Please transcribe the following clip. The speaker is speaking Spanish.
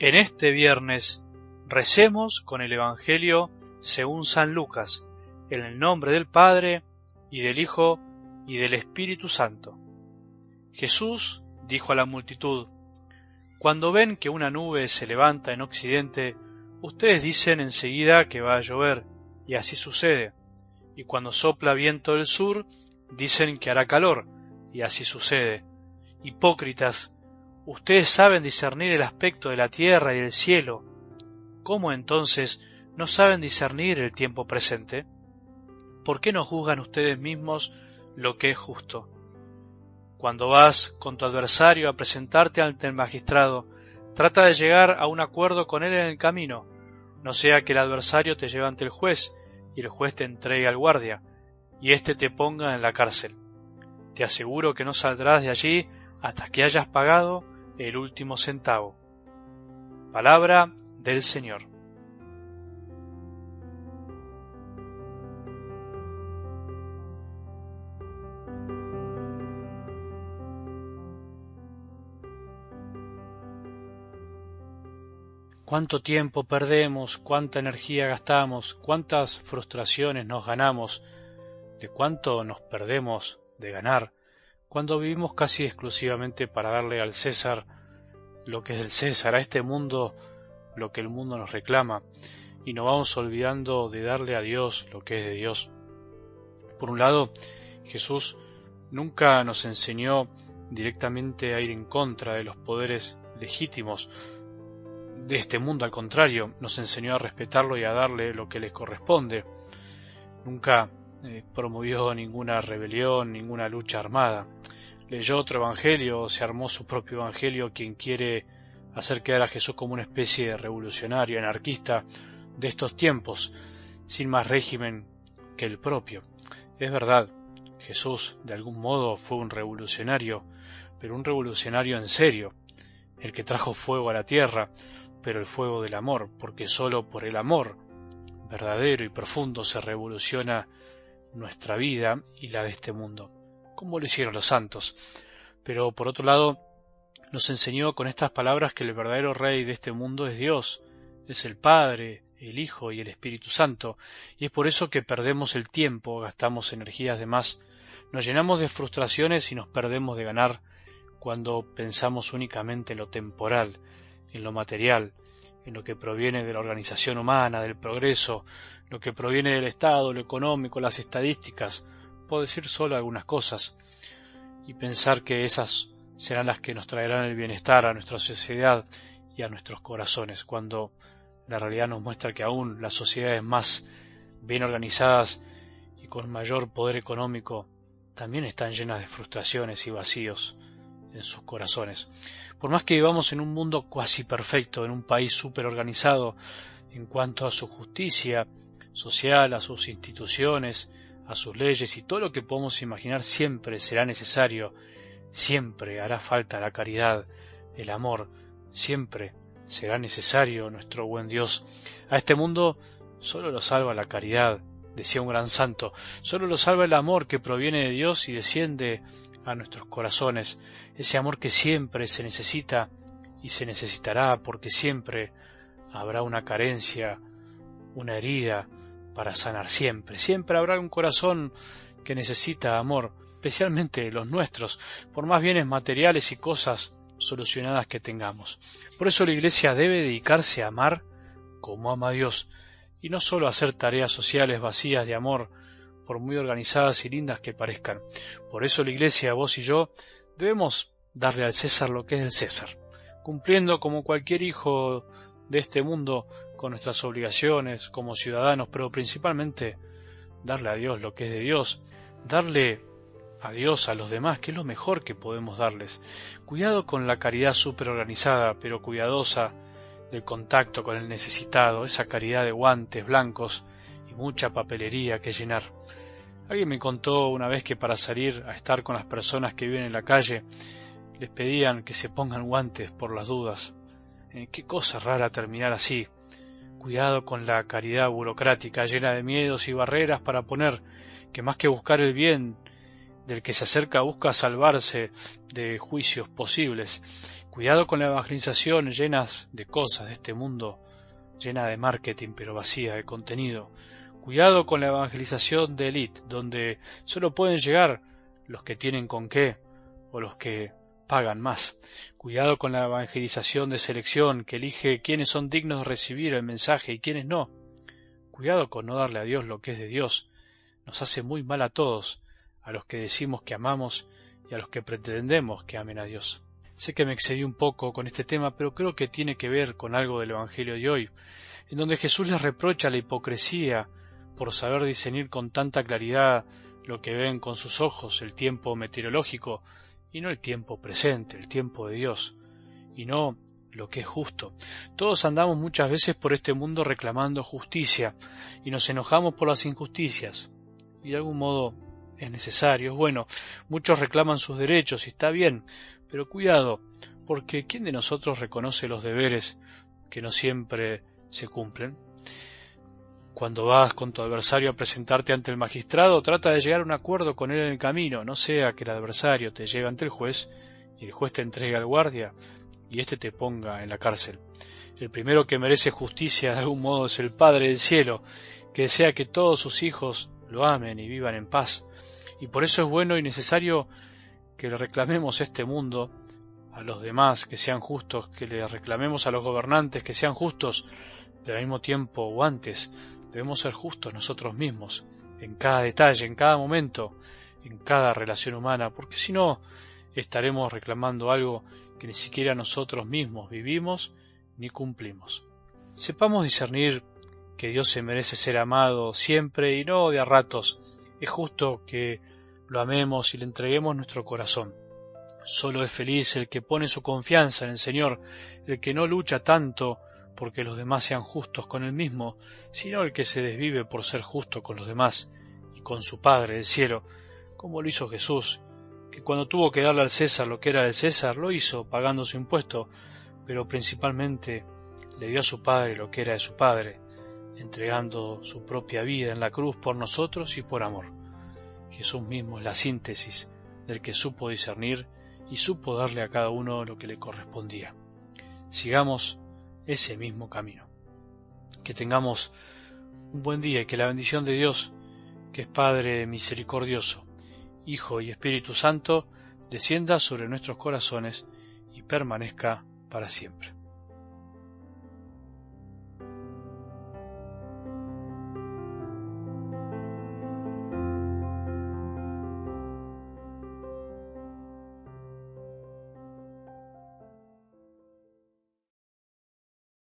En este viernes recemos con el Evangelio según San Lucas, en el nombre del Padre, y del Hijo, y del Espíritu Santo. Jesús dijo a la multitud, Cuando ven que una nube se levanta en occidente, ustedes dicen enseguida que va a llover, y así sucede. Y cuando sopla viento del sur, dicen que hará calor, y así sucede. Hipócritas, Ustedes saben discernir el aspecto de la tierra y el cielo. ¿Cómo entonces no saben discernir el tiempo presente? ¿Por qué no juzgan ustedes mismos lo que es justo? Cuando vas con tu adversario a presentarte ante el magistrado, trata de llegar a un acuerdo con él en el camino, no sea que el adversario te lleve ante el juez y el juez te entregue al guardia, y éste te ponga en la cárcel. Te aseguro que no saldrás de allí hasta que hayas pagado el último centavo. Palabra del Señor. Cuánto tiempo perdemos, cuánta energía gastamos, cuántas frustraciones nos ganamos, de cuánto nos perdemos de ganar cuando vivimos casi exclusivamente para darle al César lo que es del César, a este mundo lo que el mundo nos reclama, y nos vamos olvidando de darle a Dios lo que es de Dios. Por un lado, Jesús nunca nos enseñó directamente a ir en contra de los poderes legítimos de este mundo, al contrario, nos enseñó a respetarlo y a darle lo que le corresponde. Nunca eh, promovió ninguna rebelión, ninguna lucha armada. Leyó otro evangelio, se armó su propio evangelio, quien quiere hacer quedar a Jesús como una especie de revolucionario, anarquista de estos tiempos, sin más régimen que el propio. Es verdad, Jesús de algún modo fue un revolucionario, pero un revolucionario en serio, el que trajo fuego a la tierra, pero el fuego del amor, porque sólo por el amor verdadero y profundo se revoluciona nuestra vida y la de este mundo, como lo hicieron los santos. Pero por otro lado, nos enseñó con estas palabras que el verdadero rey de este mundo es Dios, es el Padre, el Hijo y el Espíritu Santo, y es por eso que perdemos el tiempo, gastamos energías de más, nos llenamos de frustraciones y nos perdemos de ganar cuando pensamos únicamente en lo temporal, en lo material, en lo que proviene de la organización humana, del progreso, lo que proviene del Estado, lo económico, las estadísticas, puedo decir solo algunas cosas, y pensar que esas serán las que nos traerán el bienestar a nuestra sociedad y a nuestros corazones, cuando la realidad nos muestra que aún las sociedades más bien organizadas y con mayor poder económico también están llenas de frustraciones y vacíos en sus corazones. Por más que vivamos en un mundo cuasi perfecto, en un país súper organizado en cuanto a su justicia social, a sus instituciones, a sus leyes y todo lo que podemos imaginar, siempre será necesario, siempre hará falta la caridad, el amor, siempre será necesario nuestro buen Dios. A este mundo solo lo salva la caridad, decía un gran santo, solo lo salva el amor que proviene de Dios y desciende a nuestros corazones, ese amor que siempre se necesita y se necesitará porque siempre habrá una carencia, una herida para sanar siempre. Siempre habrá un corazón que necesita amor, especialmente los nuestros, por más bienes materiales y cosas solucionadas que tengamos. Por eso la Iglesia debe dedicarse a amar como ama a Dios, y no solo a hacer tareas sociales vacías de amor, por muy organizadas y lindas que parezcan. Por eso la Iglesia, vos y yo, debemos darle al César lo que es del César, cumpliendo como cualquier hijo de este mundo con nuestras obligaciones como ciudadanos, pero principalmente darle a Dios lo que es de Dios, darle a Dios a los demás, que es lo mejor que podemos darles. Cuidado con la caridad superorganizada, pero cuidadosa del contacto con el necesitado, esa caridad de guantes blancos y mucha papelería que llenar. Alguien me contó una vez que para salir a estar con las personas que viven en la calle les pedían que se pongan guantes por las dudas. Eh, qué cosa rara terminar así. Cuidado con la caridad burocrática llena de miedos y barreras para poner que más que buscar el bien del que se acerca busca salvarse de juicios posibles. Cuidado con la evangelización llenas de cosas de este mundo, llena de marketing pero vacía de contenido. Cuidado con la evangelización de élite, donde solo pueden llegar los que tienen con qué o los que pagan más. Cuidado con la evangelización de selección que elige quiénes son dignos de recibir el mensaje y quiénes no. Cuidado con no darle a Dios lo que es de Dios. Nos hace muy mal a todos, a los que decimos que amamos y a los que pretendemos que amen a Dios. Sé que me excedí un poco con este tema, pero creo que tiene que ver con algo del Evangelio de hoy, en donde Jesús les reprocha la hipocresía por saber discernir con tanta claridad lo que ven con sus ojos, el tiempo meteorológico, y no el tiempo presente, el tiempo de Dios, y no lo que es justo. Todos andamos muchas veces por este mundo reclamando justicia, y nos enojamos por las injusticias, y de algún modo es necesario, es bueno, muchos reclaman sus derechos y está bien, pero cuidado, porque ¿quién de nosotros reconoce los deberes que no siempre se cumplen? Cuando vas con tu adversario a presentarte ante el magistrado, trata de llegar a un acuerdo con él en el camino, no sea que el adversario te lleve ante el juez y el juez te entregue al guardia y éste te ponga en la cárcel. El primero que merece justicia de algún modo es el Padre del cielo, que desea que todos sus hijos lo amen y vivan en paz. Y por eso es bueno y necesario que le reclamemos este mundo a los demás que sean justos, que le reclamemos a los gobernantes que sean justos, pero al mismo tiempo o antes debemos ser justos nosotros mismos, en cada detalle, en cada momento, en cada relación humana, porque si no estaremos reclamando algo que ni siquiera nosotros mismos vivimos ni cumplimos. Sepamos discernir que Dios se merece ser amado siempre y no de a ratos. Es justo que lo amemos y le entreguemos nuestro corazón. Solo es feliz el que pone su confianza en el Señor, el que no lucha tanto porque los demás sean justos con él mismo, sino el que se desvive por ser justo con los demás y con su Padre del cielo, como lo hizo Jesús, que cuando tuvo que darle al César lo que era del César, lo hizo pagando su impuesto, pero principalmente le dio a su Padre lo que era de su Padre, entregando su propia vida en la cruz por nosotros y por amor. Jesús mismo es la síntesis del que supo discernir y supo darle a cada uno lo que le correspondía. Sigamos ese mismo camino. Que tengamos un buen día y que la bendición de Dios, que es Padre misericordioso, Hijo y Espíritu Santo, descienda sobre nuestros corazones y permanezca para siempre.